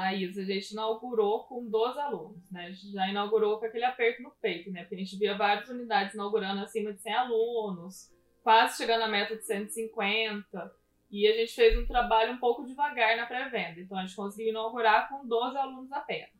a Isa, a gente inaugurou com 12 alunos, né? A gente já inaugurou com aquele aperto no peito, né? Porque a gente via várias unidades inaugurando acima de 100 alunos, quase chegando à meta de 150. E a gente fez um trabalho um pouco devagar na pré-venda. Então a gente conseguiu inaugurar com 12 alunos apenas.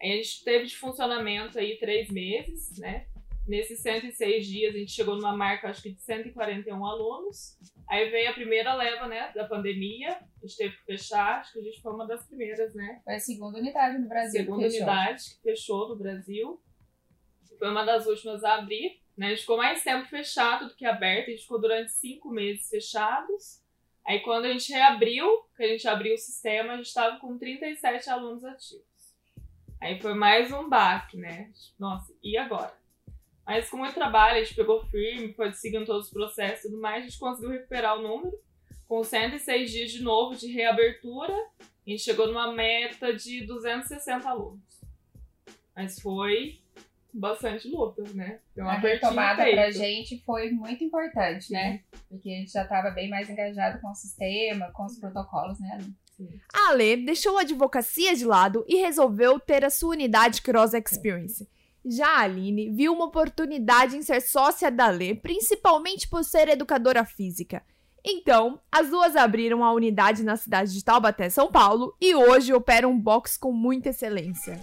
Aí a gente teve de funcionamento aí três meses, né? Nesses 106 dias, a gente chegou numa marca, acho que de 141 alunos. Aí veio a primeira leva, né, da pandemia. A gente teve que fechar, acho que a gente foi uma das primeiras, né? Foi a segunda unidade no Brasil. Segunda que unidade que fechou no Brasil. Foi uma das últimas a abrir. Né? A gente ficou mais tempo fechado do que aberto. A gente ficou durante cinco meses fechados. Aí quando a gente reabriu, que a gente abriu o sistema, a gente estava com 37 alunos ativos. Aí foi mais um baque, né? Nossa, e agora? Mas com muito trabalho, a gente pegou firme, foi seguindo todos os processos e tudo mais, a gente conseguiu recuperar o número. Com 106 dias de novo de reabertura, a gente chegou numa meta de 260 alunos. Mas foi bastante luta, né? Foi uma a retomada pra gente foi muito importante, né? Porque a gente já estava bem mais engajado com o sistema, com os protocolos, né? A Ale deixou a advocacia de lado e resolveu ter a sua unidade Cross Experience. Já a Aline viu uma oportunidade em ser sócia da Lê, principalmente por ser educadora física. Então, as duas abriram a unidade na cidade de Taubaté, São Paulo, e hoje operam um box com muita excelência.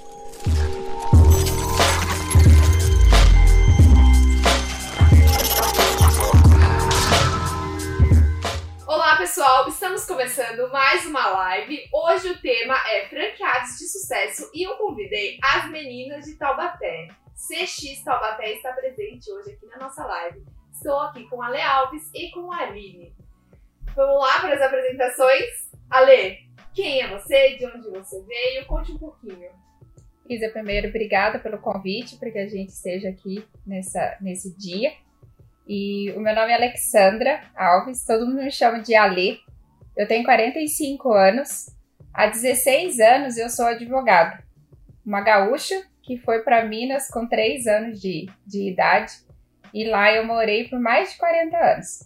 Pessoal, estamos começando mais uma live. Hoje o tema é franqueados de sucesso e eu convidei as meninas de Taubaté. CX Taubaté está presente hoje aqui na nossa live. Estou aqui com a Ale Alves e com a Aline. Vamos lá para as apresentações? Ale, quem é você? De onde você veio? Conte um pouquinho. Isa, primeiro, obrigada pelo convite para que a gente esteja aqui nessa, nesse dia. E o meu nome é Alexandra Alves, todo mundo me chama de Ale. Eu tenho 45 anos. Há 16 anos eu sou advogada. Uma gaúcha que foi para Minas com 3 anos de, de idade. E lá eu morei por mais de 40 anos.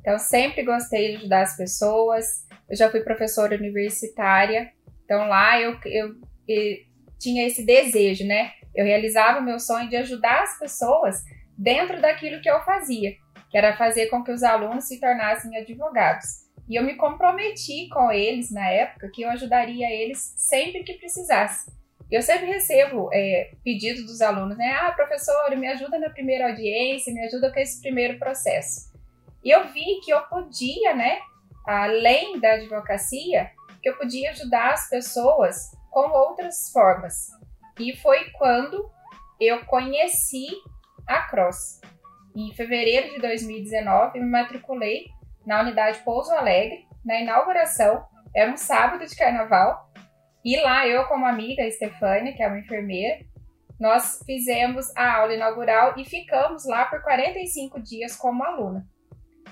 Então sempre gostei de ajudar as pessoas. Eu já fui professora universitária. Então lá eu, eu, eu tinha esse desejo, né? Eu realizava o meu sonho de ajudar as pessoas dentro daquilo que eu fazia, que era fazer com que os alunos se tornassem advogados. E eu me comprometi com eles na época que eu ajudaria eles sempre que precisasse. Eu sempre recebo é, pedidos dos alunos, né? Ah, professor, me ajuda na primeira audiência, me ajuda com esse primeiro processo. E eu vi que eu podia, né, além da advocacia, que eu podia ajudar as pessoas com outras formas. E foi quando eu conheci a Cross. Em fevereiro de 2019, me matriculei na unidade Pouso Alegre, na inauguração, era um sábado de carnaval, e lá eu, como amiga, a Stefania, que é uma enfermeira, nós fizemos a aula inaugural e ficamos lá por 45 dias como aluna.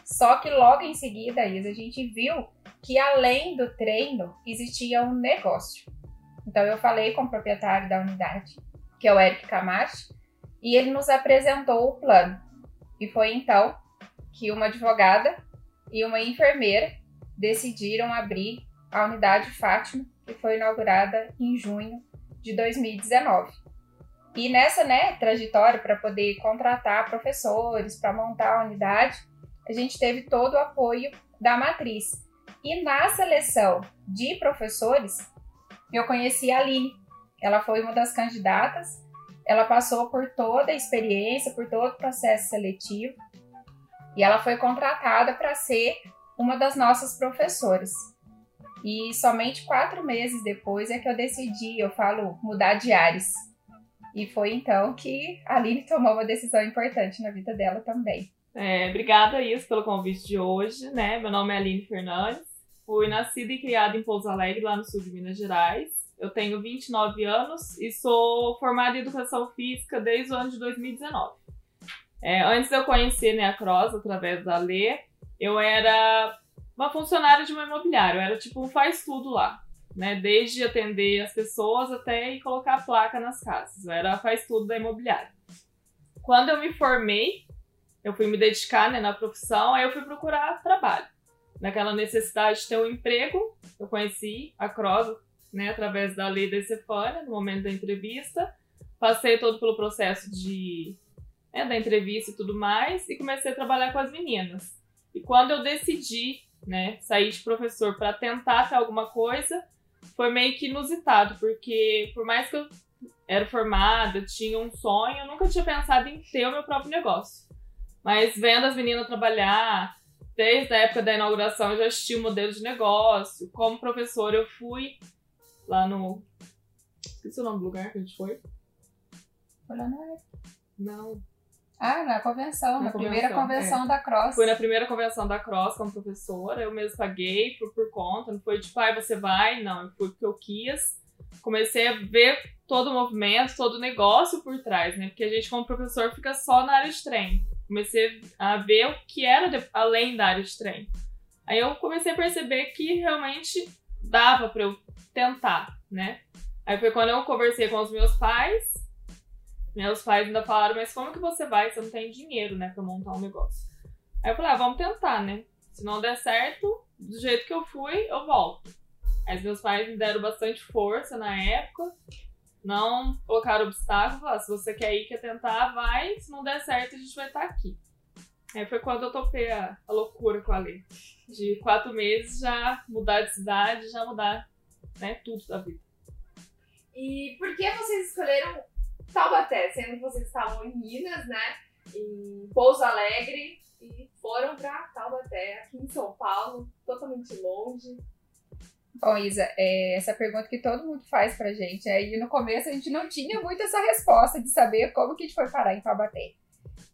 Só que logo em seguida, Isa, a gente viu que além do treino existia um negócio. Então eu falei com o proprietário da unidade, que é o Eric Camacho, e ele nos apresentou o plano. E foi então que uma advogada e uma enfermeira decidiram abrir a unidade Fátima, que foi inaugurada em junho de 2019. E nessa né, trajetória para poder contratar professores, para montar a unidade, a gente teve todo o apoio da matriz. E na seleção de professores, eu conheci a Aline. Ela foi uma das candidatas ela passou por toda a experiência, por todo o processo seletivo e ela foi contratada para ser uma das nossas professoras. E somente quatro meses depois é que eu decidi, eu falo, mudar de ares. E foi então que a Aline tomou uma decisão importante na vida dela também. É, obrigada, Is, pelo convite de hoje. Né? Meu nome é Aline Fernandes. Fui nascida e criada em Pouso Alegre, lá no sul de Minas Gerais. Eu tenho 29 anos e sou formada em Educação Física desde o ano de 2019. É, antes eu conhecer né, a Cross, através da Lê, eu era uma funcionária de uma imobiliária. Eu era tipo um faz-tudo lá. Né? Desde atender as pessoas até ir colocar a placa nas casas. Eu era faz-tudo da imobiliária. Quando eu me formei, eu fui me dedicar né, na profissão, aí eu fui procurar trabalho. Naquela necessidade de ter um emprego, eu conheci a Cross, né, através da lei da Estefânia, no momento da entrevista. Passei todo pelo processo de né, da entrevista e tudo mais, e comecei a trabalhar com as meninas. E quando eu decidi né, sair de professor para tentar ter alguma coisa, foi meio que inusitado, porque por mais que eu era formada, tinha um sonho, eu nunca tinha pensado em ter o meu próprio negócio. Mas vendo as meninas trabalhar, desde a época da inauguração eu já assisti o modelo de negócio. Como professor, eu fui lá no. Esqueci o nome do lugar que a gente foi. Foi lá na Não. Ah, na convenção, na, Na primeira convenção, convenção da Cross. Fui na primeira convenção da Cross como professora, eu mesmo paguei por, por conta, não foi tipo, ai, você vai, não, eu fui porque eu quis. Comecei a ver todo o movimento, todo o negócio por trás, né? Porque a gente, como professor, fica só na área de treino. Comecei a ver o que era de- além da área de treino. Aí eu comecei a perceber que realmente dava pra eu tentar, né? Aí foi quando eu conversei com os meus pais. Meus pais ainda falaram, mas como que você vai? Você não tem dinheiro, né, pra montar um negócio. Aí eu falei, ah, vamos tentar, né? Se não der certo, do jeito que eu fui, eu volto. Aí meus pais me deram bastante força na época. Não colocaram obstáculo. Falaram, se você quer ir, quer tentar, vai. Se não der certo, a gente vai estar aqui. Aí foi quando eu topei a, a loucura com a Lê. De quatro meses já mudar de cidade, já mudar né, tudo da vida. E por que vocês escolheram Taubaté, sendo que vocês estavam em Minas, né? Em Pouso Alegre e foram pra Taubaté, aqui em São Paulo, totalmente longe. Bom, Isa, é essa pergunta que todo mundo faz pra gente. Aí no começo a gente não tinha muito essa resposta de saber como que a gente foi parar em Taubaté.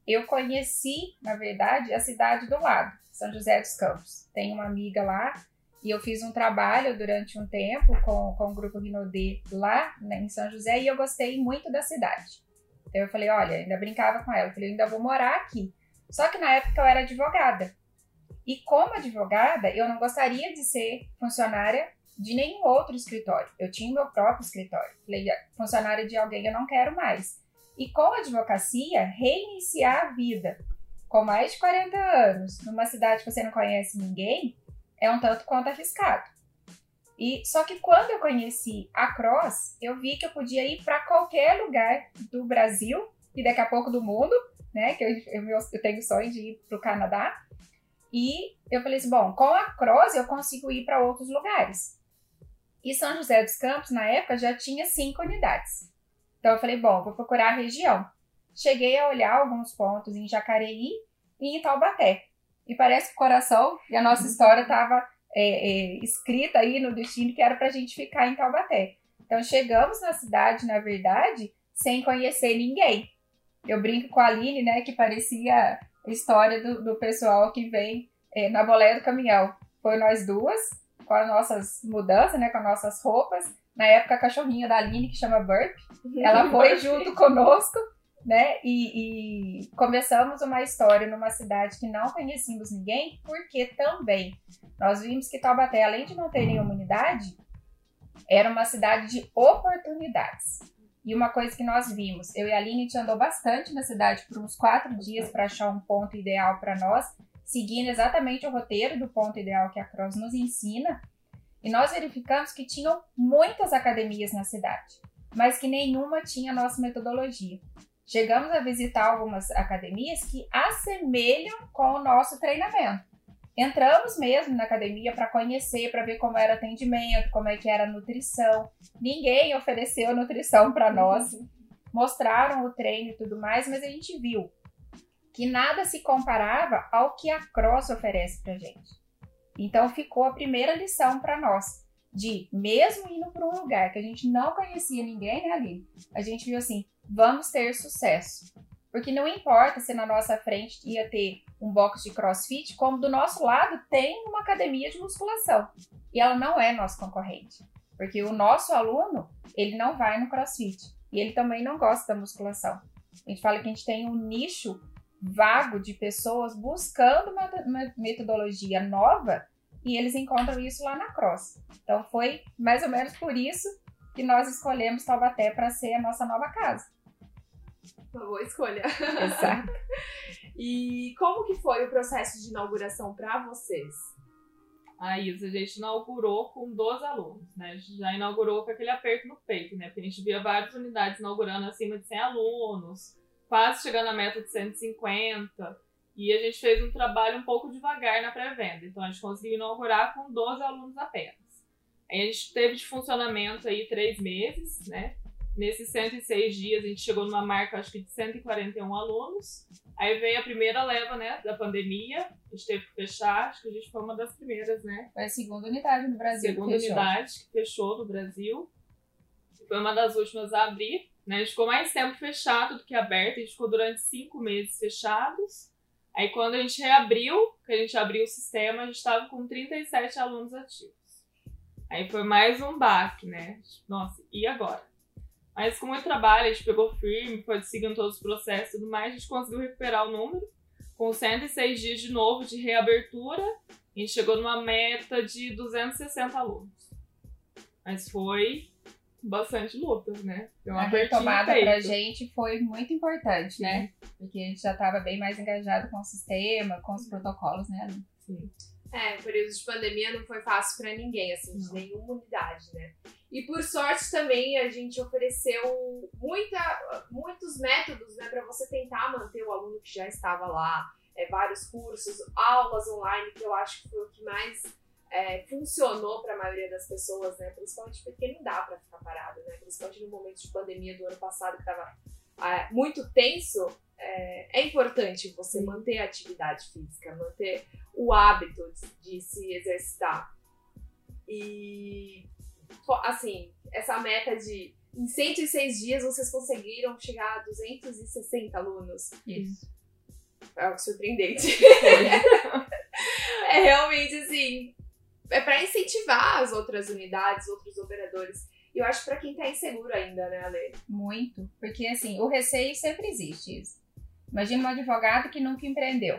Eu conheci, na verdade, a cidade do lado, São José dos Campos. Tenho uma amiga lá e eu fiz um trabalho durante um tempo com, com o grupo Rinodê lá né, em São José e eu gostei muito da cidade. Então eu falei, olha, ainda brincava com ela, eu falei, ainda vou morar aqui. Só que na época eu era advogada. E como advogada, eu não gostaria de ser funcionária de nenhum outro escritório. Eu tinha o meu próprio escritório. Falei, funcionária de alguém eu não quero mais. E com a advocacia, reiniciar a vida com mais de 40 anos, numa cidade que você não conhece ninguém, é um tanto quanto arriscado. E só que quando eu conheci a Cross, eu vi que eu podia ir para qualquer lugar do Brasil e daqui a pouco do mundo, né? Que eu, eu, eu tenho sonho de ir para o Canadá. E eu falei assim, bom, com a Cross eu consigo ir para outros lugares. E São José dos Campos, na época, já tinha cinco unidades. Então eu falei, bom, vou procurar a região. Cheguei a olhar alguns pontos em Jacareí e em Taubaté. E parece que o coração e a nossa história estava é, é, escrita aí no destino que era para a gente ficar em Taubaté. Então chegamos na cidade, na verdade, sem conhecer ninguém. Eu brinco com a Aline, né, que parecia a história do, do pessoal que vem é, na boleia do caminhão. Foi nós duas, com as nossas mudanças, né, com as nossas roupas. Na época, a cachorrinha da Aline, que chama Burp, ela foi junto conosco, né? E, e, começamos uma história numa cidade que não conhecíamos ninguém, porque também nós vimos que Taubaté, além de não ter nenhuma unidade, era uma cidade de oportunidades. E uma coisa que nós vimos, eu e a Aline, a gente andou bastante na cidade por uns quatro dias para achar um ponto ideal para nós, seguindo exatamente o roteiro do ponto ideal que a Cross nos ensina. E nós verificamos que tinham muitas academias na cidade, mas que nenhuma tinha nossa metodologia. Chegamos a visitar algumas academias que assemelham com o nosso treinamento. Entramos mesmo na academia para conhecer, para ver como era o atendimento, como é que era a nutrição. Ninguém ofereceu nutrição para nós. Mostraram o treino e tudo mais, mas a gente viu que nada se comparava ao que a Cross oferece para gente. Então ficou a primeira lição para nós de mesmo indo para um lugar que a gente não conhecia ninguém, né, ali, a gente viu assim, vamos ter sucesso. Porque não importa se na nossa frente ia ter um box de crossfit, como do nosso lado tem uma academia de musculação. E ela não é nosso concorrente. Porque o nosso aluno, ele não vai no crossfit. E ele também não gosta da musculação. A gente fala que a gente tem um nicho vago de pessoas buscando uma metodologia nova e eles encontram isso lá na Cross. Então foi mais ou menos por isso que nós escolhemos Taubaté para ser a nossa nova casa. Uma boa escolha. Exato. e como que foi o processo de inauguração para vocês? a ISA, a gente inaugurou com 12 alunos, né? A gente já inaugurou com aquele aperto no peito, né? Porque a gente via várias unidades inaugurando acima de 100 alunos, quase chegando à meta de 150. E a gente fez um trabalho um pouco devagar na pré-venda. Então a gente conseguiu inaugurar com 12 alunos apenas. Aí a gente teve de funcionamento aí três meses, né? Nesses 106 dias a gente chegou numa marca, acho que de 141 alunos. Aí veio a primeira leva, né, da pandemia. A gente teve que fechar, acho que a gente foi uma das primeiras, né? Foi a segunda unidade no Brasil. Segunda que unidade que fechou no Brasil. Foi uma das últimas a abrir. Né? A gente ficou mais tempo fechado do que aberto. A gente ficou durante cinco meses fechados. Aí quando a gente reabriu, que a gente abriu o sistema, a gente estava com 37 alunos ativos. Aí foi mais um baque, né? Nossa, e agora? Mas com muito trabalho, a gente pegou firme, foi seguindo todos os processos e tudo mais, a gente conseguiu recuperar o número. Com 106 dias de novo de reabertura, a gente chegou numa meta de 260 alunos. Mas foi bastante luta, né? Deu uma a retomada pra gente foi muito importante, Sim. né? Porque a gente já estava bem mais engajado com o sistema, com os protocolos, né? Sim. É, o período de pandemia não foi fácil para ninguém, assim, de nenhuma unidade, né? E por sorte também a gente ofereceu muita, muitos métodos, né, para você tentar manter o aluno que já estava lá, é, vários cursos, aulas online, que eu acho que foi o que mais é, funcionou para a maioria das pessoas, né? Principalmente porque não dá para ficar parado, né? Principalmente no momento de pandemia do ano passado que estava é, muito tenso, é, é, importante você manter a atividade física, manter o hábito de, de se exercitar. E, assim, essa meta de em 106 dias vocês conseguiram chegar a 260 alunos. Isso. É algo surpreendente. é realmente assim. É para incentivar as outras unidades, outros operadores. E eu acho para quem tá inseguro ainda, né, Ale? Muito. Porque assim, o receio sempre existe. Isso. Imagina um advogado que nunca empreendeu.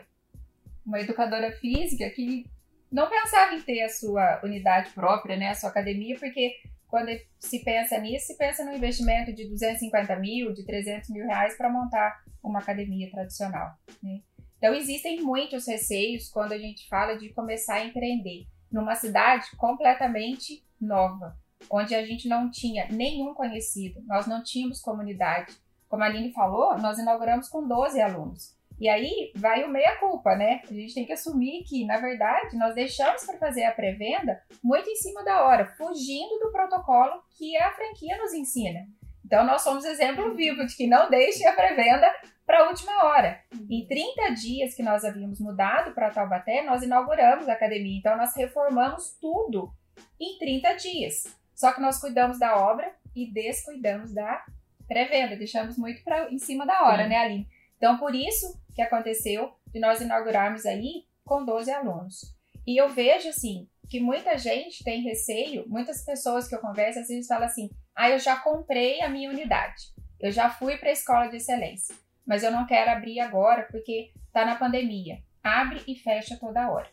Uma educadora física que não pensava em ter a sua unidade própria, né, a sua academia, porque quando se pensa nisso, se pensa no investimento de 250 mil, de 300 mil reais para montar uma academia tradicional. Né? Então, existem muitos receios quando a gente fala de começar a empreender numa cidade completamente nova, onde a gente não tinha nenhum conhecido, nós não tínhamos comunidade, como a Aline falou, nós inauguramos com 12 alunos. E aí vai o meia-culpa, né? A gente tem que assumir que, na verdade, nós deixamos para fazer a pré-venda muito em cima da hora, fugindo do protocolo que a franquia nos ensina. Então, nós somos exemplo vivo de que não deixe a pré-venda para a última hora. Em 30 dias que nós havíamos mudado para Taubaté, nós inauguramos a academia. Então, nós reformamos tudo em 30 dias. Só que nós cuidamos da obra e descuidamos da pré-venda, deixamos muito pra, em cima da hora, Sim. né, Aline? Então, por isso que aconteceu de nós inaugurarmos aí com 12 alunos. E eu vejo, assim, que muita gente tem receio, muitas pessoas que eu converso, às vezes falam assim, ah, eu já comprei a minha unidade, eu já fui para a escola de excelência, mas eu não quero abrir agora porque está na pandemia. Abre e fecha toda hora.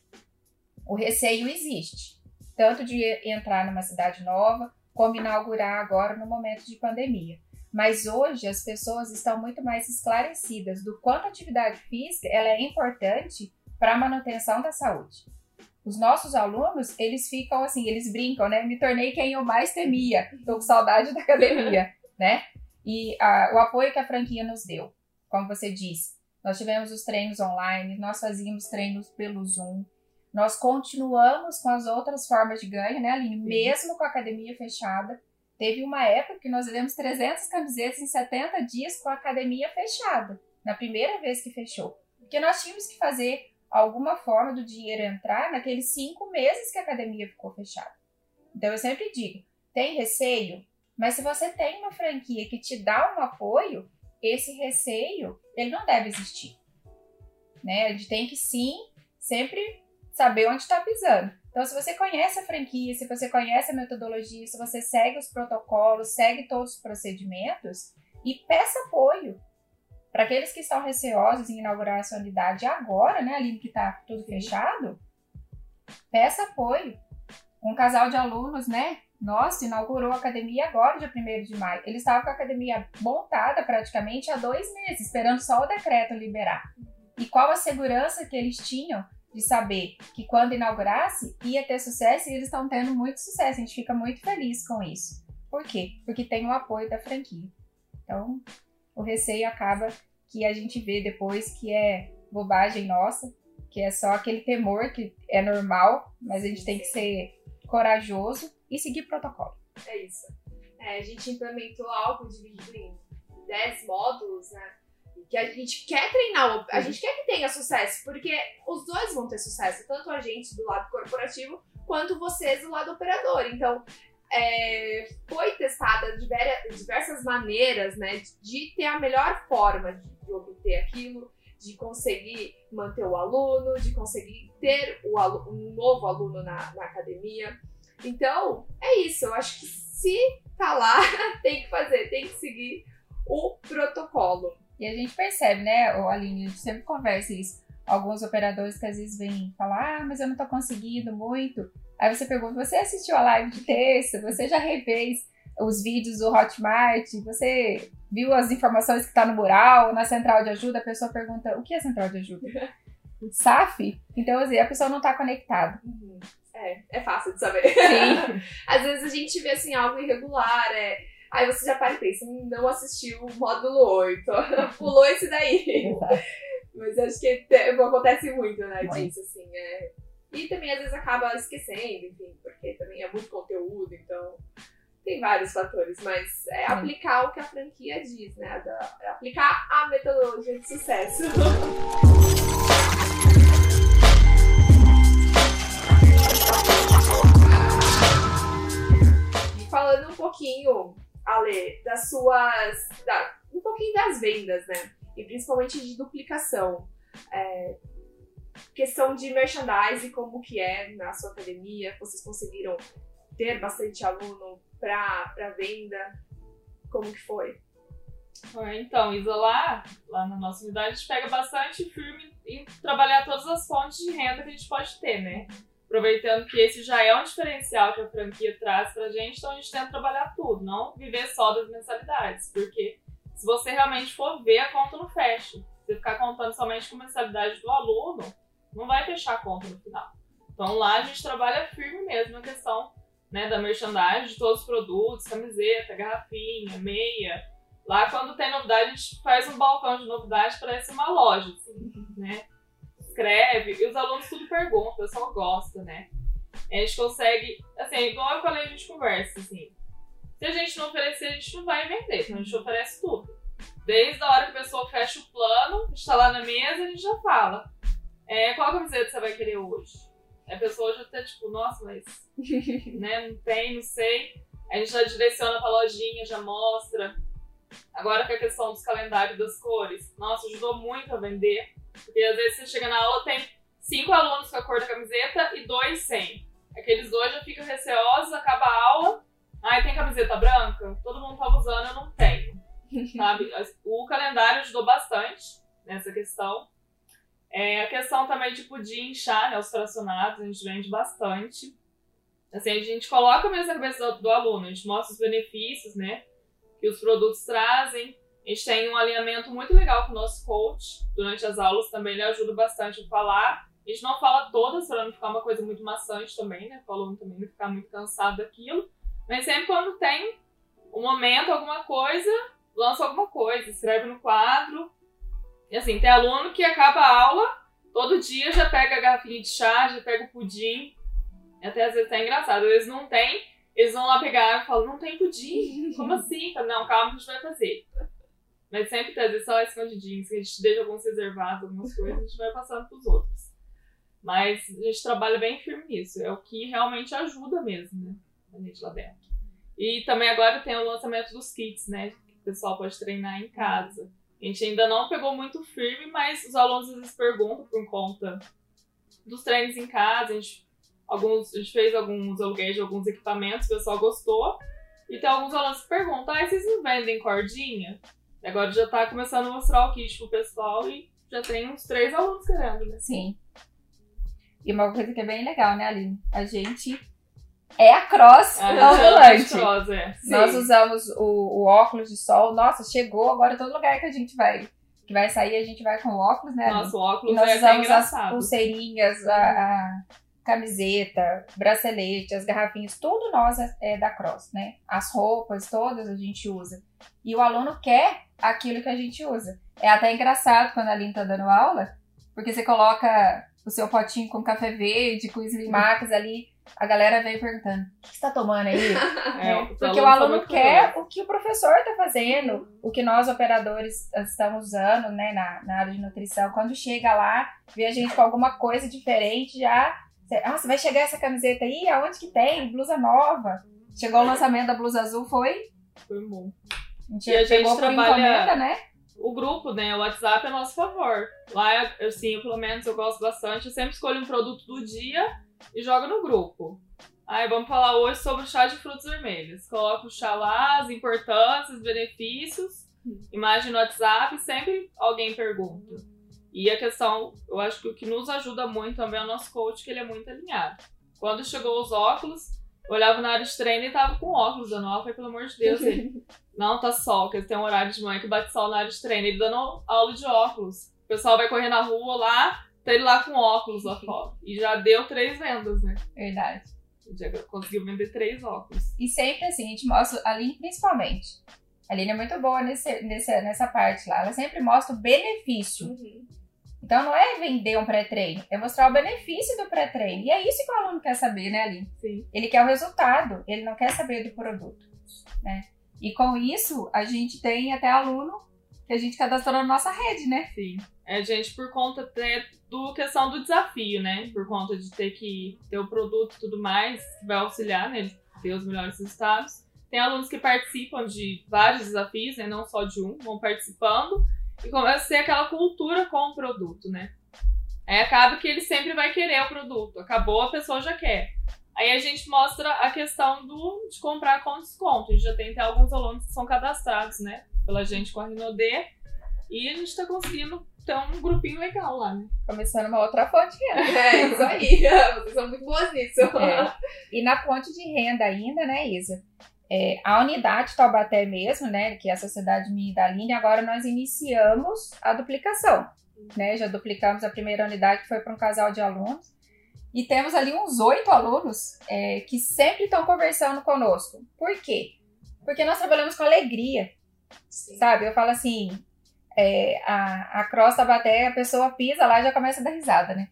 O receio existe, tanto de entrar numa cidade nova, como inaugurar agora no momento de pandemia. Mas hoje as pessoas estão muito mais esclarecidas do quanto a atividade física ela é importante para a manutenção da saúde. Os nossos alunos, eles ficam assim, eles brincam, né? Me tornei quem eu mais temia. Tô com saudade da academia, né? E a, o apoio que a franquia nos deu, como você disse, nós tivemos os treinos online, nós fazíamos treinos pelo Zoom, nós continuamos com as outras formas de ganho, né, Aline? Mesmo com a academia fechada, Teve uma época que nós vendemos 300 camisetas em 70 dias com a academia fechada, na primeira vez que fechou. Porque nós tínhamos que fazer alguma forma do dinheiro entrar naqueles cinco meses que a academia ficou fechada. Então eu sempre digo: tem receio, mas se você tem uma franquia que te dá um apoio, esse receio ele não deve existir. Né? A gente tem que sim sempre saber onde está pisando. Então, se você conhece a franquia, se você conhece a metodologia, se você segue os protocolos, segue todos os procedimentos e peça apoio para aqueles que estão receosos em inaugurar a sua unidade agora, né, ali que está tudo fechado, peça apoio. Um casal de alunos, né, nossa, inaugurou a academia agora, dia 1 de maio. Eles estavam com a academia montada praticamente há dois meses, esperando só o decreto liberar. E qual a segurança que eles tinham de saber que quando inaugurasse ia ter sucesso e eles estão tendo muito sucesso. A gente fica muito feliz com isso. Por quê? Porque tem o apoio da franquia. Então, o receio acaba que a gente vê depois que é bobagem nossa, que é só aquele temor que é normal, mas a gente tem que ser corajoso e seguir protocolo. É isso. É, a gente implementou algo dividido em 10 módulos, né? Que a gente quer treinar, a gente quer que tenha sucesso, porque os dois vão ter sucesso, tanto a gente do lado corporativo quanto vocês do lado operador. Então, é, foi testada diversas maneiras né, de ter a melhor forma de obter aquilo, de conseguir manter o aluno, de conseguir ter o aluno, um novo aluno na, na academia. Então, é isso. Eu acho que se tá lá, tem que fazer, tem que seguir o protocolo. E a gente percebe, né, Aline, a gente sempre conversa isso. Alguns operadores que às vezes vêm falar, ah, mas eu não tô conseguindo muito. Aí você pergunta, você assistiu a live de terça? Você já refez os vídeos do Hotmart? Você viu as informações que tá no mural, na central de ajuda? A pessoa pergunta, o que é central de ajuda? SAF? Então, assim, a pessoa não tá conectada. Uhum. É, é fácil de saber. Sim. Às vezes a gente vê assim algo irregular, é. Aí você já para e pensa, hum, não assistiu o módulo 8, pulou esse daí. Mas acho que acontece muito, né, muito. disso, assim. É... E também às vezes acaba esquecendo, enfim, porque também é muito conteúdo, então tem vários fatores, mas é aplicar o que a franquia diz, né? Da, aplicar a metodologia de sucesso. falando um pouquinho, Ale, das suas. Da, um pouquinho das vendas, né? E principalmente de duplicação. É, questão de merchandising, como que é na sua academia? Vocês conseguiram ter bastante aluno para venda? Como que foi? Então, isolar, lá na nossa unidade, a gente pega bastante firme em trabalhar todas as fontes de renda que a gente pode ter, né? Aproveitando que esse já é um diferencial que a franquia traz pra gente, então a gente tenta trabalhar tudo, não viver só das mensalidades, porque se você realmente for ver, a conta não fecha. Se você ficar contando somente com mensalidade do aluno, não vai fechar a conta no final. Então lá a gente trabalha firme mesmo na questão né, da merchandising, de todos os produtos, camiseta, garrafinha, meia. Lá quando tem novidade, a gente faz um balcão de novidade, parece uma loja, assim, né? Escreve e os alunos tudo perguntam, o pessoal gosta, né? A gente consegue, assim, igual eu falei, a gente conversa, assim. Se a gente não oferecer, a gente não vai vender, então a gente oferece tudo. Desde a hora que a pessoa fecha o plano, está lá na mesa, a gente já fala. É, qual camiseta você vai querer hoje? A pessoa já tá tipo, nossa, mas né, não tem, não sei. A gente já direciona pra lojinha, já mostra. Agora com a questão dos calendários das cores, nossa, ajudou muito a vender. Porque às vezes você chega na aula, tem cinco alunos com a cor da camiseta e dois sem. Aqueles dois já ficam receosos, acaba a aula. Ai, tem camiseta branca? Todo mundo tava usando, eu não tenho. Sabe? O calendário ajudou bastante nessa questão. É, a questão também de pudim, chá, né? Os fracionados, a gente vende bastante. Assim, a gente coloca mesmo na cabeça do, do aluno, a gente mostra os benefícios, né? Que os produtos trazem. A gente tem um alinhamento muito legal com o nosso coach. Durante as aulas também ele ajuda bastante a falar. A gente não fala todas para não ficar uma coisa muito maçante também, né? Para o aluno também não ficar muito cansado daquilo. Mas sempre quando tem um momento, alguma coisa, lança alguma coisa, escreve no quadro. E assim, tem aluno que acaba a aula, todo dia já pega a garrafinha de chá, já pega o pudim. E até às vezes é engraçado. Às vezes não tem, eles vão lá pegar e falam, não tem pudim? Como assim? Não, calma, a gente vai fazer. Mas sempre trazer só escondidinhos, que a gente deixa alguns reservados, algumas coisas, a gente vai passando pros outros. Mas a gente trabalha bem firme nisso. É o que realmente ajuda mesmo, né? A gente lá dentro. E também agora tem o lançamento dos kits, né? Que o pessoal pode treinar em casa. A gente ainda não pegou muito firme, mas os alunos às vezes perguntam por conta dos treinos em casa. A gente, alguns, a gente fez alguns aluguéis de alguns equipamentos, o pessoal gostou. E tem alguns alunos que perguntam: ah, vocês não vendem cordinha? Agora já tá começando a mostrar o kit pro pessoal e já tem uns três alunos querendo, né? Sim. E uma coisa que é bem legal, né, Aline? A gente é a cross a ambulante. Cross, é. Nós usamos o, o, óculos de sol. Nossa, chegou agora todo lugar que a gente vai que vai sair, a gente vai com óculos, né? Nosso óculos e nós é usamos as pulseirinhas, a, a camiseta, bracelete, as garrafinhas, tudo nós é, da Cross, né? As roupas todas a gente usa. E o aluno quer aquilo que a gente usa. É até engraçado quando a Aline tá dando aula, porque você coloca o seu potinho com café verde, com Slimax ali, a galera vem perguntando, o que você tá tomando aí? É, né? Porque o alunos são aluno quer o que o professor está fazendo, o que nós operadores estamos usando né, na, na área de nutrição. Quando chega lá, vê a gente com alguma coisa diferente, já. Ah, você vai chegar essa camiseta aí? Aonde que tem? Blusa nova. Chegou o lançamento da blusa azul, foi? Foi bom. A gente E a gente trabalha- encomenda, né? O grupo, né? O WhatsApp é a nosso favor. Lá, assim, eu, pelo menos eu gosto bastante. Eu sempre escolho um produto do dia e jogo no grupo. Aí vamos falar hoje sobre o chá de frutos vermelhos. Coloco o chá lá, as importâncias, os benefícios, imagem no WhatsApp, sempre alguém pergunta. E a questão, eu acho que o que nos ajuda muito também é o nosso coach, que ele é muito alinhado. Quando chegou os óculos, eu olhava na área de treino e tava com óculos dando aula. Falei, pelo amor de Deus, ele, não tá sol, porque tem um horário de manhã que bate sol na área de treino. Ele dando aula de óculos. O pessoal vai correr na rua lá, tá ele lá com óculos lá fora. E já deu três vendas, né? Verdade. Já conseguiu vender três óculos. E sempre assim, a gente mostra, a Aline principalmente. A Aline é muito boa nesse, nesse, nessa parte lá. Ela sempre mostra o benefício. Uhum. Então não é vender um pré-treino, é mostrar o benefício do pré-treino. E é isso que o aluno quer saber, né, Aline? Sim. Ele quer o resultado, ele não quer saber do produto, né? E com isso, a gente tem até aluno que a gente cadastrou na nossa rede, né? Sim. É, gente, por conta até do questão do desafio, né? Por conta de ter que ter o produto e tudo mais, que vai auxiliar, né? Ter os melhores resultados. Tem alunos que participam de vários desafios, né? Não só de um, vão participando. E começa a ser aquela cultura com o produto, né? Aí acaba que ele sempre vai querer o produto. Acabou, a pessoa já quer. Aí a gente mostra a questão do, de comprar com desconto. A gente já tem até alguns alunos que são cadastrados, né? Pela gente com a Rinodê. E a gente tá conseguindo ter um grupinho legal lá, né? Começando uma outra fonte de renda. É, isso aí. Vocês são muito boas nisso. É. E na fonte de renda ainda, né, Isa? É, a unidade Taubaté mesmo, né, que é a Sociedade Minha da Aline, agora nós iniciamos a duplicação. Né? Já duplicamos a primeira unidade, que foi para um casal de alunos. E temos ali uns oito alunos é, que sempre estão conversando conosco. Por quê? Porque nós trabalhamos com alegria, Sim. sabe? Eu falo assim, é, a, a cross Taubaté, a pessoa pisa lá e já começa a dar risada, né?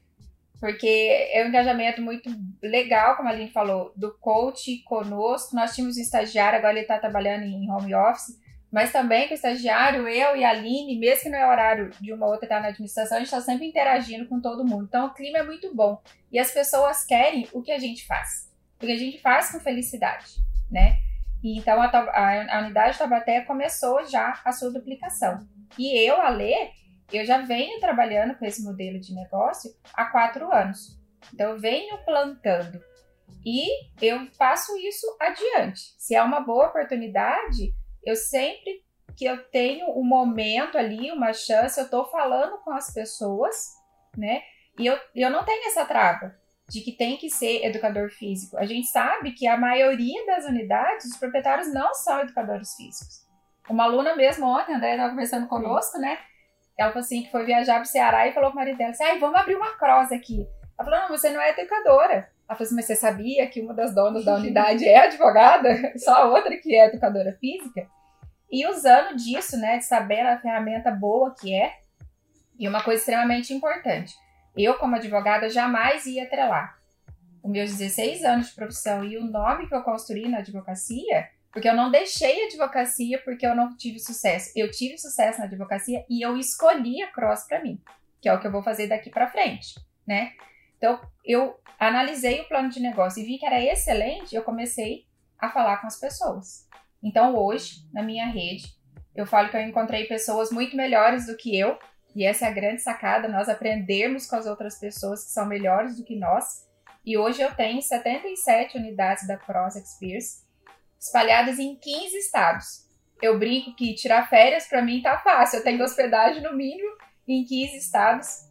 Porque é um engajamento muito legal, como a Aline falou, do coach conosco. Nós tínhamos um estagiário, agora ele está trabalhando em home office, mas também com o estagiário, eu e a Aline, mesmo que não é horário de uma outra estar na administração, a gente está sempre interagindo com todo mundo. Então o clima é muito bom. E as pessoas querem o que a gente faz. Porque a gente faz com felicidade, né? E então a, a, a unidade Tabaté começou já a sua duplicação. E eu, a Lê, eu já venho trabalhando com esse modelo de negócio há quatro anos. Então, eu venho plantando e eu passo isso adiante. Se é uma boa oportunidade, eu sempre que eu tenho um momento ali, uma chance, eu estou falando com as pessoas, né? E eu, eu não tenho essa trava de que tem que ser educador físico. A gente sabe que a maioria das unidades, os proprietários não são educadores físicos. Uma aluna mesmo ontem, André estava conversando conosco, né? Ela falou assim, que foi viajar pro Ceará e falou pro marido dela assim, ai, vamos abrir uma cross aqui. Ela falou, não, você não é educadora. Ela falou assim, mas você sabia que uma das donas da unidade é advogada? Só a outra que é educadora física? E usando disso, né, de saber a ferramenta boa que é, e uma coisa extremamente importante. Eu, como advogada, jamais ia atrelar os meus 16 anos de profissão e o nome que eu construí na advocacia porque eu não deixei a advocacia porque eu não tive sucesso. Eu tive sucesso na advocacia e eu escolhi a cross para mim, que é o que eu vou fazer daqui para frente, né? Então, eu analisei o plano de negócio e vi que era excelente, eu comecei a falar com as pessoas. Então, hoje, na minha rede, eu falo que eu encontrei pessoas muito melhores do que eu, e essa é a grande sacada, nós aprendermos com as outras pessoas que são melhores do que nós. E hoje eu tenho 77 unidades da Cross Experience, espalhadas em 15 estados. Eu brinco que tirar férias para mim tá fácil. Eu tenho hospedagem no mínimo em 15 estados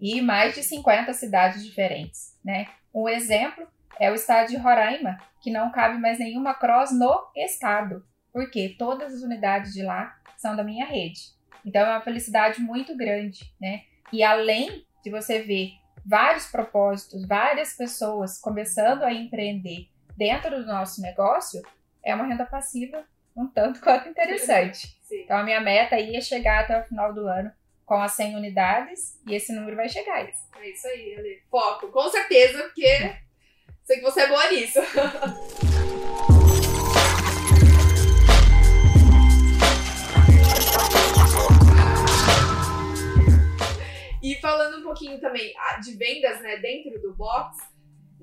e mais de 50 cidades diferentes, né? Um exemplo é o estado de Roraima, que não cabe mais nenhuma cross no estado, porque todas as unidades de lá são da minha rede. Então é uma felicidade muito grande, né? E além de você ver vários propósitos, várias pessoas começando a empreender dentro do nosso negócio, é uma renda passiva um tanto quanto interessante. Sim. Então a minha meta aí é chegar até o final do ano com as 100 unidades e esse número vai chegar. É isso aí, Ale. Foco, com certeza, porque sei que você é boa nisso. E falando um pouquinho também ah, de vendas, né, dentro do box,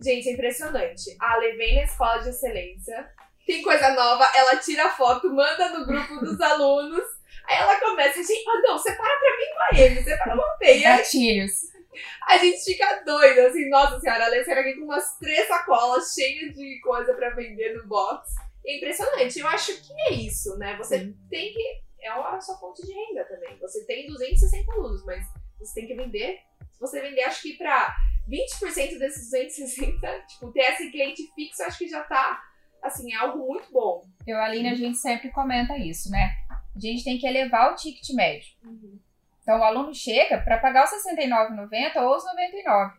gente, é impressionante. A Ale vem na escola de excelência, tem coisa nova, ela tira foto, manda no grupo dos alunos, aí ela começa, gente, ah, não, separa pra mim com a ele, separa uma feia. Gatilhos. A gente fica doida, assim, nossa senhora, a Ale sai aqui com umas três sacolas cheias de coisa pra vender no box. É impressionante, eu acho que é isso, né? Você Sim. tem que. É a sua fonte de renda também. Você tem 260 alunos, mas você tem que vender. Se você vender, acho que pra 20% desses 260, tipo, ter esse cliente fixo, acho que já tá, assim, é algo muito bom. Eu, Aline, a gente sempre comenta isso, né? A gente tem que elevar o ticket médio. Então, o aluno chega para pagar os R$ 69,90 ou os 99.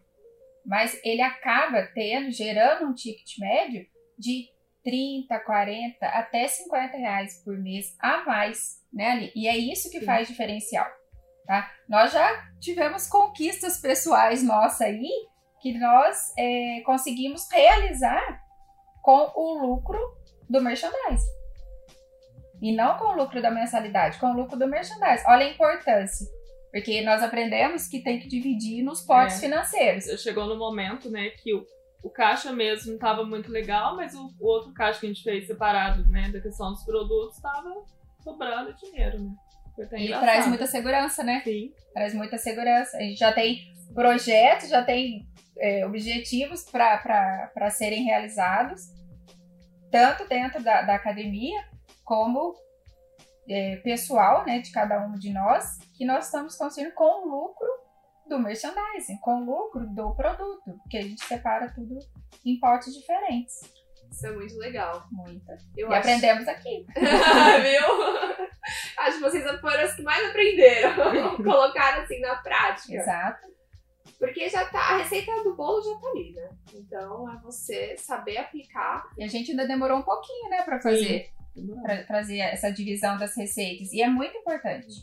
Mas ele acaba tendo, gerando um ticket médio de 30, 40, até 50 reais por mês a mais, né, Ali? E é isso que Sim. faz diferencial, tá? Nós já tivemos conquistas pessoais nossas aí que nós é, conseguimos realizar com o lucro do merchandise. E não com o lucro da mensalidade, com o lucro do merchandise. Olha a importância. Porque nós aprendemos que tem que dividir nos potes É. financeiros. Chegou no momento, né, que o, o caixa mesmo não tava muito legal, mas o, o outro caixa que a gente fez separado, né, da questão dos produtos, tava sobrando dinheiro, né? Até E traz muita segurança, né? Sim. Traz muita segurança. A gente já tem projetos, já tem é, objetivos para serem realizados, tanto dentro da, da academia, como é, pessoal, né, de cada um de nós, que nós estamos construindo com o lucro do merchandising, com o lucro do produto, porque a gente separa tudo em potes diferentes. Isso é muito legal. Muita. Eu e acho... aprendemos aqui. Viu? Acho que vocês foram as que mais aprenderam. Colocaram assim na prática. Exato. Porque já tá, a receita do bolo já tá ali, né? Então é você saber aplicar. E a gente ainda demorou um pouquinho, né, para fazer. para trazer essa divisão das receitas. E é muito importante.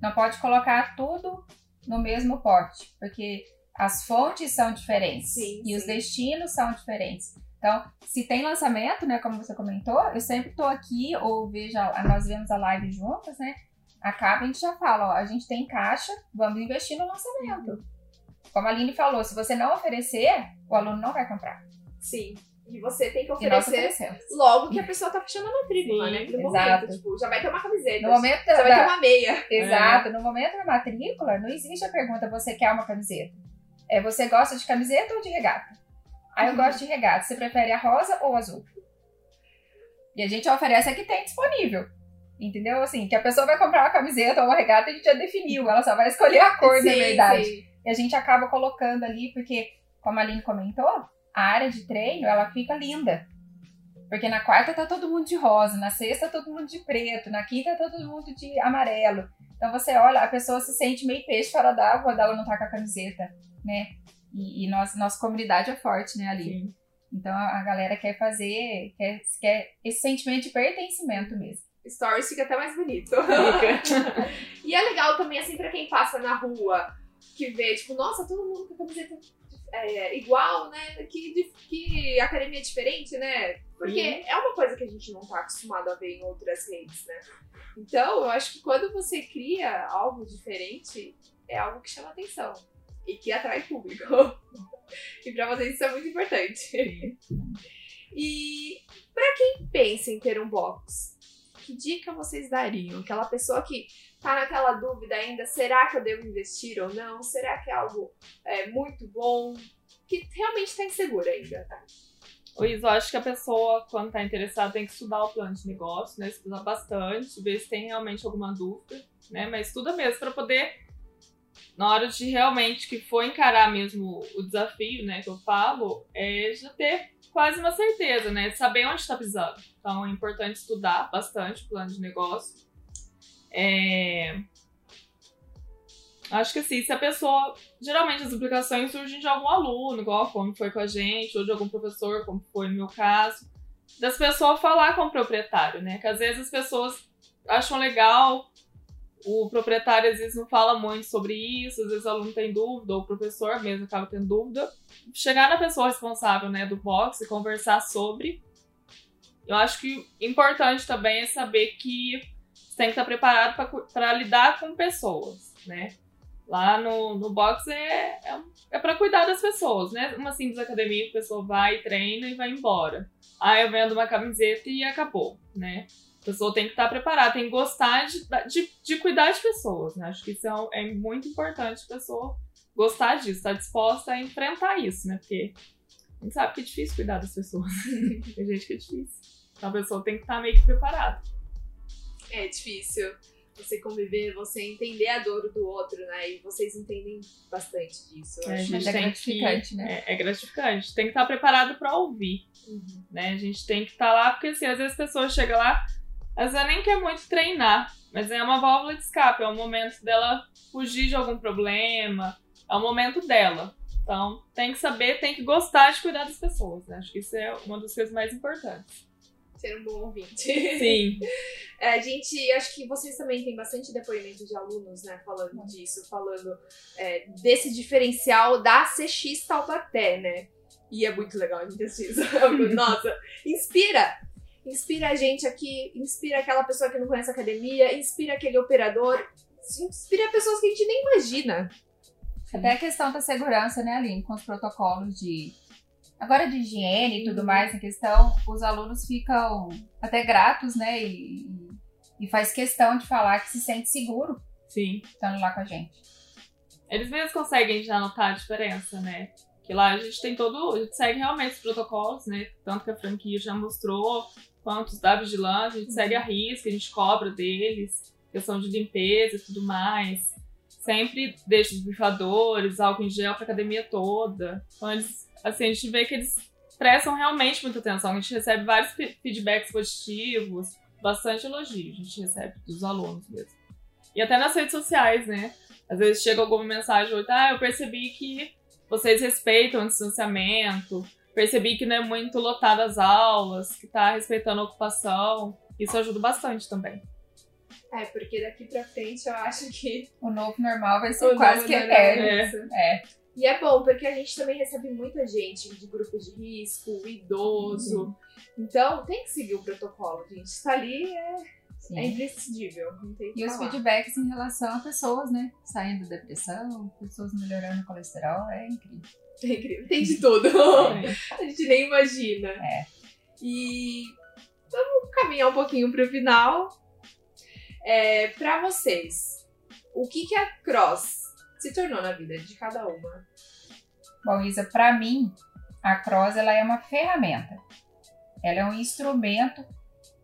Não pode colocar tudo no mesmo pote, porque as fontes são diferentes Sim, e os sim. destinos são diferentes. Então, se tem lançamento, né, como você comentou, eu sempre tô aqui ou vejo, a- nós vemos a live juntas, né? Acaba a gente já fala, ó, a gente tem caixa, vamos investir no lançamento. Como a Aline falou, se você não oferecer, o aluno não vai comprar. Sim. E você tem que nós oferecer logo que a pessoa tá fechando a matrícula, Sim, né? No exato. momento, tipo, já vai ter uma camiseta. No momento da, já vai ter uma meia. Exato. No momento da matrícula, não existe a pergunta: você quer uma camiseta? É você gosta de camiseta ou de regata? Aí eu gosto de regata. Você prefere a rosa ou azul? E a gente oferece a que tem disponível. Entendeu? Assim, que a pessoa vai comprar uma camiseta ou uma regata, a gente já definiu. Ela só vai escolher a cor, na Sim, verdade. sim. E a gente acaba colocando ali, porque, como a Aline comentou, a área de treino, ela fica linda. Porque na quarta tá todo mundo de rosa, na sexta todo mundo de preto, na quinta tá todo mundo de amarelo. Então você olha, a pessoa se sente meio peixe fora d'água quando ela não tá com a camiseta, né? E, e nós, nossa comunidade é forte, né, ali. Sim. Então a galera quer fazer, quer, quer esse sentimento de pertencimento mesmo. Stories fica até mais bonito. e é legal também, assim, pra quem passa na rua, que vê, tipo, nossa, todo mundo com camiseta é, igual, né? Que, que academia diferente, né? Porque Sim. é uma coisa que a gente não tá acostumado a ver em outras redes, né? Então, eu acho que quando você cria algo diferente, é algo que chama atenção e que atrai público. e pra vocês isso é muito importante. E pra quem pensa em ter um box, que dica vocês dariam? Aquela pessoa que tá naquela dúvida ainda, será que eu devo investir ou não? Será que é algo é, muito bom? Que realmente tá insegura ainda. O Isa, eu acho que a pessoa, quando tá interessada, tem que estudar o plano de negócio, né? Estudar bastante, ver se tem realmente alguma dúvida, né? Mas estuda mesmo pra poder, na hora de realmente que for encarar mesmo o desafio, né, que eu falo, é já ter quase uma certeza, né? Saber onde tá pisando. Então é importante estudar bastante o plano de negócio. É, Acho que assim, se a pessoa. Geralmente as aplicações surgem de algum aluno, igual como foi com a gente, ou de algum professor, como foi no meu caso. Das pessoas falar com o proprietário, né? Que às vezes as pessoas acham legal, o proprietário às vezes não fala muito sobre isso, às vezes o aluno tem dúvida, ou o professor mesmo acaba tendo dúvida. Chegar na pessoa responsável né, do box e conversar sobre. Eu acho que importante também é saber que você tem que estar preparado para lidar com pessoas, né? Lá no, no box é, é, é para cuidar das pessoas, né? Uma simples academia, a pessoa vai, treina e vai embora. Ah, eu vendo uma camiseta e acabou, né? A pessoa tem que estar preparada, tem que gostar de, de, de cuidar de pessoas, né? Acho que isso é, é muito importante a pessoa gostar disso, estar disposta a enfrentar isso, né? Porque a gente sabe que é difícil cuidar das pessoas. tem gente que é difícil. Então a pessoa tem que estar meio que preparada. É difícil você conviver, você entender a dor do outro, né? E vocês entendem bastante disso. É, a gente é gratificante, que, né? É, é, gratificante. Tem que estar preparado para ouvir, uhum. né? A gente tem que estar lá, porque assim, às vezes a pessoa chega lá, às vezes nem quer muito treinar, mas é uma válvula de escape, é o momento dela fugir de algum problema, é o momento dela. Então, tem que saber, tem que gostar de cuidar das pessoas, né? Acho que isso é uma das coisas mais importantes ser um bom ouvinte. Sim. é, a gente, acho que vocês também têm bastante depoimento de alunos, né, falando disso, falando é, desse diferencial da CX Taubaté, né? E é muito legal a gente assistir Nossa, inspira! Inspira a gente aqui, inspira aquela pessoa que não conhece a academia, inspira aquele operador, inspira pessoas que a gente nem imagina. Até a questão da segurança, né, Aline, com os protocolos de Agora de higiene e tudo uhum. mais em questão, os alunos ficam até gratos, né? E, e faz questão de falar que se sente seguro Sim. estando lá com a gente. Eles mesmos conseguem já notar a diferença, né? Que lá a gente tem todo. A gente segue realmente os protocolos, né? Tanto que a franquia já mostrou, quanto os da vigilância, a gente uhum. segue a risca, a gente cobra deles, questão de limpeza e tudo mais. Sempre deixa os bifadores, álcool em gel pra academia toda. Então eles assim, a gente vê que eles prestam realmente muita atenção. A gente recebe vários feedbacks positivos, bastante elogio a gente recebe dos alunos mesmo. E até nas redes sociais, né? Às vezes chega alguma mensagem, ah, eu percebi que vocês respeitam o distanciamento, percebi que não é muito lotada as aulas, que tá respeitando a ocupação. Isso ajuda bastante também. É, porque daqui pra frente eu acho que. O novo normal vai ser o quase que eterno. É. é. E é bom, porque a gente também recebe muita gente de grupo de risco, idoso. Uhum. Então, tem que seguir o protocolo, gente. Está ali é, é imprescindível. e os feedbacks em relação a pessoas, né? Saindo da depressão, pessoas melhorando o colesterol, é incrível. É incrível. Tem de tudo. É. A gente nem imagina. É. E vamos caminhar um pouquinho para o final. É, para vocês, o que, que a Cross se tornou na vida de cada uma? Bom, Isa, para mim, a Cross ela é uma ferramenta. Ela é um instrumento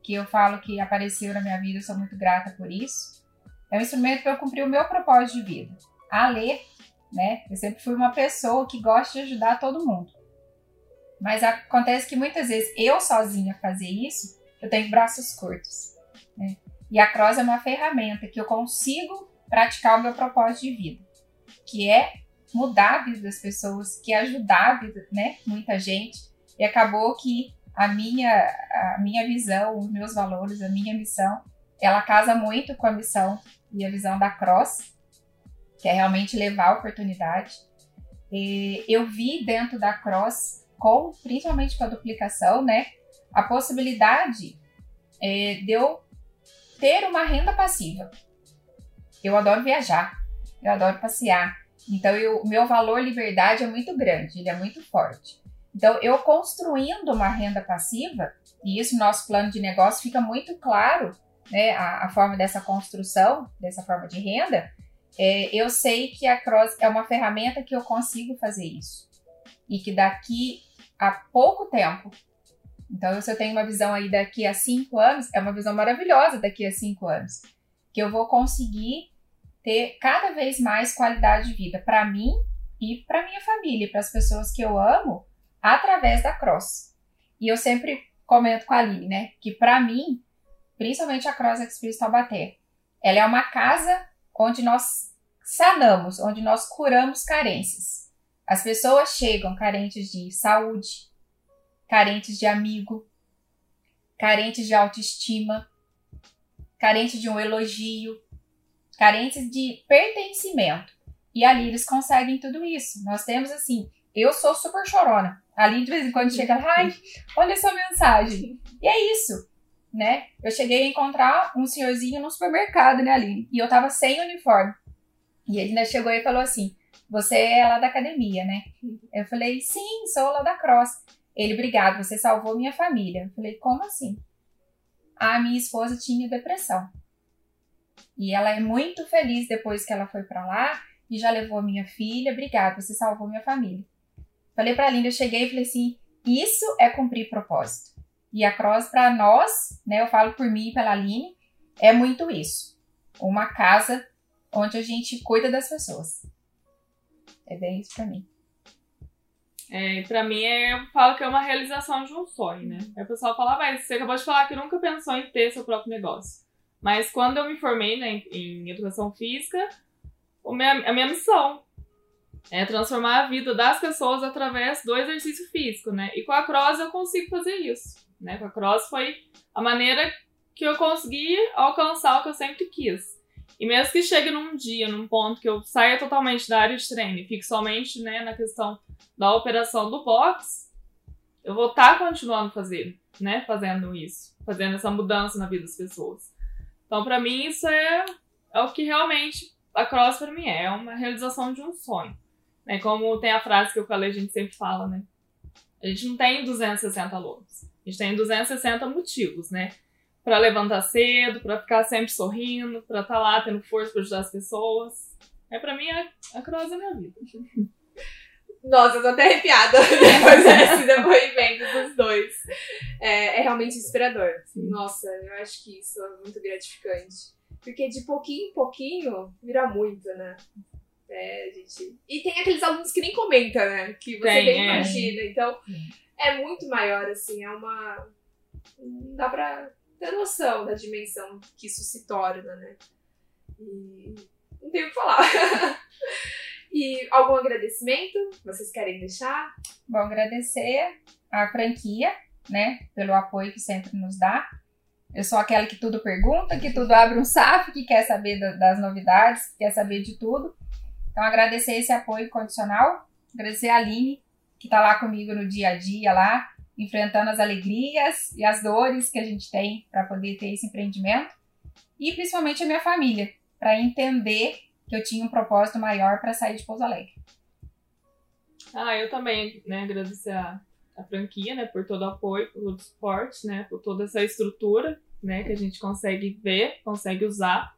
que eu falo que apareceu na minha vida, eu sou muito grata por isso. É um instrumento para eu cumprir o meu propósito de vida. A ler, né? Eu sempre fui uma pessoa que gosta de ajudar todo mundo. Mas acontece que muitas vezes eu sozinha fazer isso, eu tenho braços curtos. Né? E a Cross é uma ferramenta que eu consigo praticar o meu propósito de vida que é mudar a vida das pessoas, que é ajudar a vida, né, muita gente. E acabou que a minha, a minha visão, os meus valores, a minha missão, ela casa muito com a missão e a visão da Cross, que é realmente levar a oportunidade. E eu vi dentro da Cross, com, principalmente com a duplicação, né, a possibilidade é, de eu ter uma renda passiva. Eu adoro viajar, eu adoro passear. Então, o meu valor liberdade é muito grande, ele é muito forte. Então, eu construindo uma renda passiva, e isso no nosso plano de negócio fica muito claro, né, a, a forma dessa construção, dessa forma de renda, é, eu sei que a Cross é uma ferramenta que eu consigo fazer isso. E que daqui a pouco tempo, então se eu tenho uma visão aí daqui a cinco anos, é uma visão maravilhosa daqui a cinco anos, que eu vou conseguir ter cada vez mais qualidade de vida para mim e para minha família, para as pessoas que eu amo, através da Cross. E eu sempre comento com a Aline, né, que para mim, principalmente a Cross Experience Taubaté, ela é uma casa onde nós sanamos, onde nós curamos carências. As pessoas chegam carentes de saúde, carentes de amigo, carentes de autoestima, carentes de um elogio, carentes de pertencimento. E ali eles conseguem tudo isso. Nós temos assim, eu sou super chorona. Ali de vez em quando chega, ai, olha essa mensagem. E é isso, né? Eu cheguei a encontrar um senhorzinho no supermercado, né, Aline? E eu tava sem uniforme. E ele ainda chegou e falou assim: Você é lá da academia, né? Eu falei: Sim, sou lá da Cross. Ele, obrigado, você salvou minha família. Eu falei: Como assim? A minha esposa tinha depressão. E ela é muito feliz depois que ela foi para lá e já levou a minha filha. Obrigado, você salvou minha família. Falei para a Linda, eu cheguei e falei assim: Isso é cumprir propósito. E a Cross, para nós, né, eu falo por mim e pela Aline, é muito isso. Uma casa onde a gente cuida das pessoas. É bem isso para mim. É, pra mim, é, eu falo que é uma realização de um sonho, né? Aí o pessoal fala, mas você acabou de falar que nunca pensou em ter seu próprio negócio. Mas quando eu me formei né, em, educação física, minha, a minha missão é transformar a vida das pessoas através do exercício físico, né? E com a Cross eu consigo fazer isso, né? Com a Cross foi a maneira que eu consegui alcançar o que eu sempre quis. E mesmo que chegue num dia, num ponto que eu saia totalmente da área de treino e fique somente né, na questão da operação do box, eu vou estar tá continuando fazendo, né, fazendo isso, fazendo essa mudança na vida das pessoas. Então, para mim, isso é, é o que realmente a cross para mim é, é uma realização de um sonho. Né? Como tem a frase que eu falei, a gente sempre fala, né? A gente não tem 260 alunos. A gente tem 260 motivos, né? Para levantar cedo, para ficar sempre sorrindo, para estar tá lá tendo força para ajudar as pessoas. É para mim a, a cross é minha vida. Nossa, eu tô até arrepiada depois desse depoimento dos dois. É, é realmente inspirador. Nossa, eu acho que isso é muito gratificante. Porque de pouquinho em pouquinho vira muito, né? É, gente... E tem aqueles alunos que nem comentam, né? Que você tem, nem é. imagina. Então, é muito maior, assim, é uma. Não dá pra ter noção da dimensão que isso se torna, né? E não tenho o que falar. e algum agradecimento vocês querem deixar? Bom, agradecer a franquia, né, pelo apoio que sempre nos dá. Eu sou aquela que tudo pergunta, que tudo abre um SAF, que quer saber das novidades, que quer saber de tudo. Então, agradecer esse apoio condicional, agradecer a Aline, que está lá comigo no dia a dia, lá, enfrentando as alegrias e as dores que a gente tem para poder ter esse empreendimento. E principalmente a minha família, para entender que eu tinha um propósito maior para sair de Pouso Alegre. Ah, eu também, né, agradecer a, a franquia, né, por todo o apoio, por todo o suporte, né, por toda essa estrutura, né, que a gente consegue ver, consegue usar.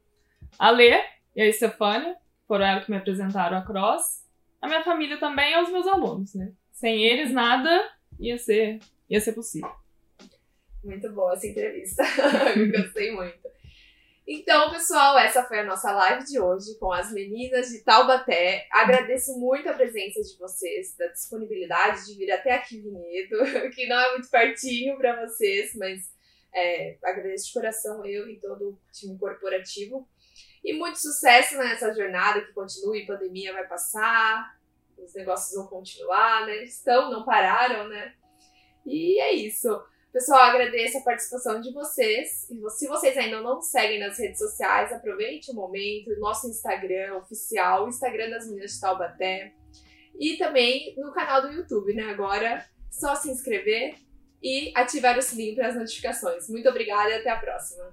A Lê e a Estefânia, foram elas que me apresentaram a Cross. A minha família também e os meus alunos, né. Sem eles, nada ia ser, ia ser possível. Muito boa essa entrevista. gostei muito. Então, pessoal, essa foi a nossa live de hoje com as meninas de Taubaté. Agradeço muito a presença de vocês, da disponibilidade de vir até aqui Vinhedo, que não é muito pertinho para vocês, mas é, agradeço de coração eu e todo o time corporativo. E muito sucesso nessa jornada que continue, pandemia vai passar, os negócios vão continuar, né? Estão, não pararam, né? E é isso. Pessoal, agradeço a participação de vocês. Se vocês ainda não seguem nas redes sociais, aproveite o momento. Nosso Instagram oficial, o Instagram das Meninas de Taubaté. E também no canal do YouTube, né? Agora, só se inscrever e ativar o sininho para as notificações. Muito obrigada e até a próxima.